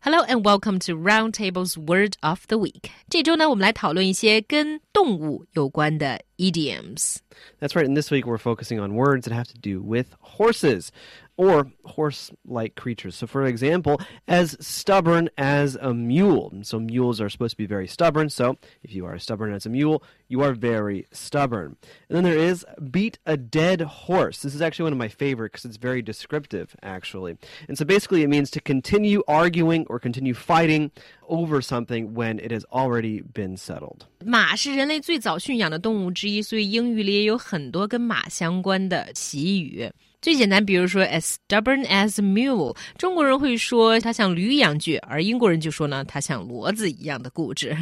Hello and welcome to Roundtable's Word of the Week. 这周呢，我们来讨论一些跟动物有关的 idioms. That's right. And this week we're focusing on words that have to do with horses or horse like creatures. So, for example, as stubborn as a mule. So, mules are supposed to be very stubborn. So, if you are stubborn as a mule, you are very stubborn. And then there is beat a dead horse. This is actually one of my favorite because it's very descriptive, actually. And so, basically, it means to continue arguing or continue fighting over something when it has already been settled. 马是人类最早驯养的动物之一，所以英语里也有很多跟马相关的习语。最简单，比如说 as stubborn as a mule，中国人会说它像驴一样倔，而英国人就说呢它像骡子一样的固执。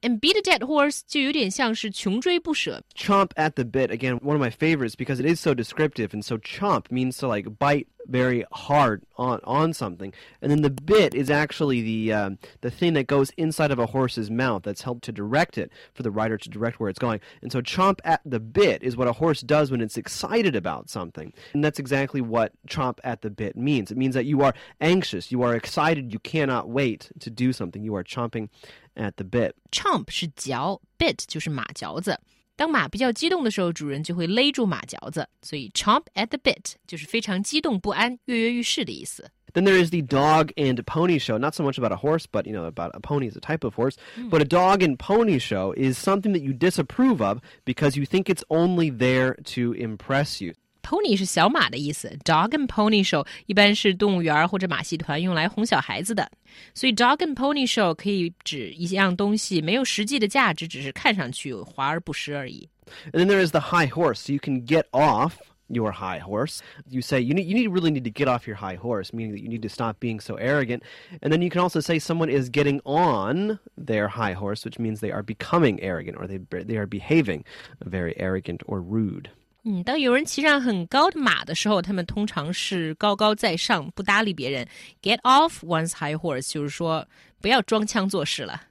And beat a dead horse 就有点像是穷追不舍。Chomp at the bit again, one of my favorites because it is so descriptive, and so chomp means to like bite very hard on on something, and then the bit is actually the um, the thing that goes inside of a horse's mouth that's helped to direct it for the rider to direct where it's going. And so, chomp at the bit is what a horse does when it's excited about something, and that's exactly what chomp at the bit means. It means that you are anxious, you are excited, you cannot wait to do something. You are chomping at the bit. Chomp 是嚼，bit 就是马嚼子。 当马比较激动的时候，主人就会勒住马嚼子，所以 chomp at the bit 就是非常激动不安、跃跃欲试的意思。Then there is the dog and pony show. Not so much about a horse, but you know about a pony is a type of horse. Mm. But a dog and pony show is something that you disapprove of because you think it's only there to impress you. Pony 是小马的意思，Dog and Pony Show 一般是动物园或者马戏团用来哄小孩子的，所以 Dog and Pony Show 可以指一样东西没有实际的价值，只是看上去华而不实而已。And then there is the high horse, so you can get off your high horse. You say you need you need really need to get off your high horse, meaning that you need to stop being so arrogant. And then you can also say someone is getting on their high horse, which means they are becoming arrogant or they they are behaving very arrogant or rude. 嗯，当有人骑上很高的马的时候，他们通常是高高在上，不搭理别人。Get off one's high horse，就是说不要装腔作势了。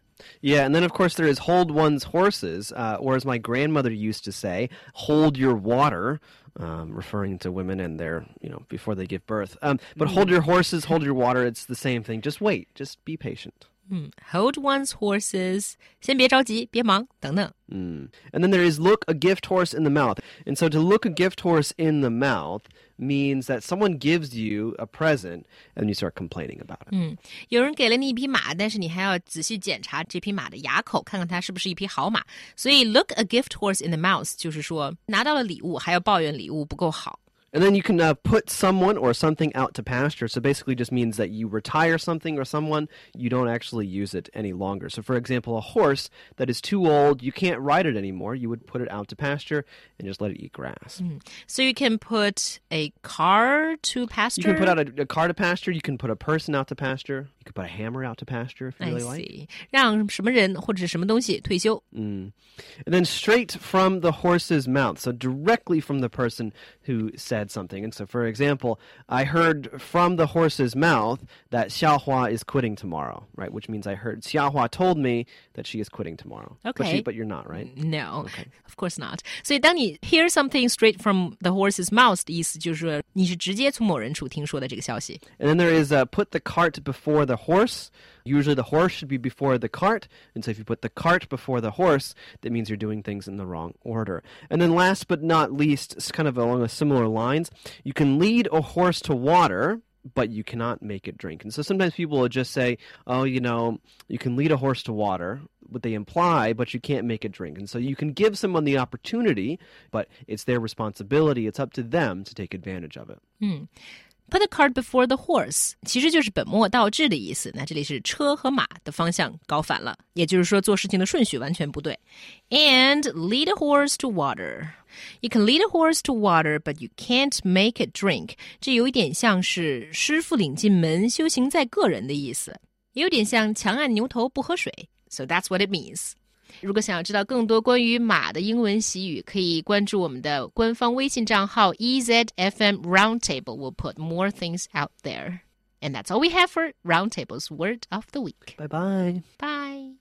Yeah, and then of course there is hold one's horses, uh, or as my grandmother used to say, hold your water. Um, referring to women and their, you know, before they give birth. Um, but hold your horses, hold your water. It's the same thing. Just wait. Just be patient. Mm. Hold one's horses. 先别着急，别忙，等等。Mm. And then there is look a gift horse in the mouth. And so to look a gift horse in the mouth means that someone gives you a present and you start complaining about it. 嗯，有人给了你一匹马，但是你还要仔细检查这匹马的牙口，看看它是不是一匹好马。所以 look a gift horse in the mouth 就是说拿到了礼物还要抱怨礼物不够好。 and then you can uh, put someone or something out to pasture. So basically, just means that you retire something or someone, you don't actually use it any longer. So, for example, a horse that is too old, you can't ride it anymore. You would put it out to pasture and just let it eat grass. Mm. So you can put a car to pasture. You can put out a, a, car to pasture. You can put a person out to pasture. You could put a hammer out to pasture if you I really see. like. 让什么人或者什么东西退休。Mm. And then straight from the horse's mouth, so directly from the person who said something. And so, for example, I heard from the horse's mouth that Xiaohua is quitting tomorrow, right? Which means I heard Xiaohua told me that she is quitting tomorrow. Okay. But, she, but you're not, right? No, okay. of course not. 所以当你 hear something straight from the horse's mouth 的意思就是说你是直接从某人处听说的这个消息。And then there is uh, put the cart before the horse. Usually the horse should be before the cart. And so if you put the cart before the horse, that means you're doing things in the wrong order. And then last but not least, it's kind of along a similar lines, you can lead a horse to water, but you cannot make it drink. And so sometimes people will just say, oh, you know, you can lead a horse to water, what they imply, but you can't make it drink. And so you can give someone the opportunity, but it's their responsibility. It's up to them to take advantage of it. Hmm. Put the cart before the horse，其实就是本末倒置的意思。那这里是车和马的方向搞反了，也就是说做事情的顺序完全不对。And lead a horse to water. You can lead a horse to water, but you can't make it drink. 这有一点像是师傅领进门，修行在个人的意思，也有点像强按牛头不喝水。So that's what it means. 如果想要知道更多关于马的英文习语，可以关注我们的官方微信账号 EZFM Roundtable. We'll put more things out there. And that's all we have for Roundtable's Word of the Week. Bye bye. Bye.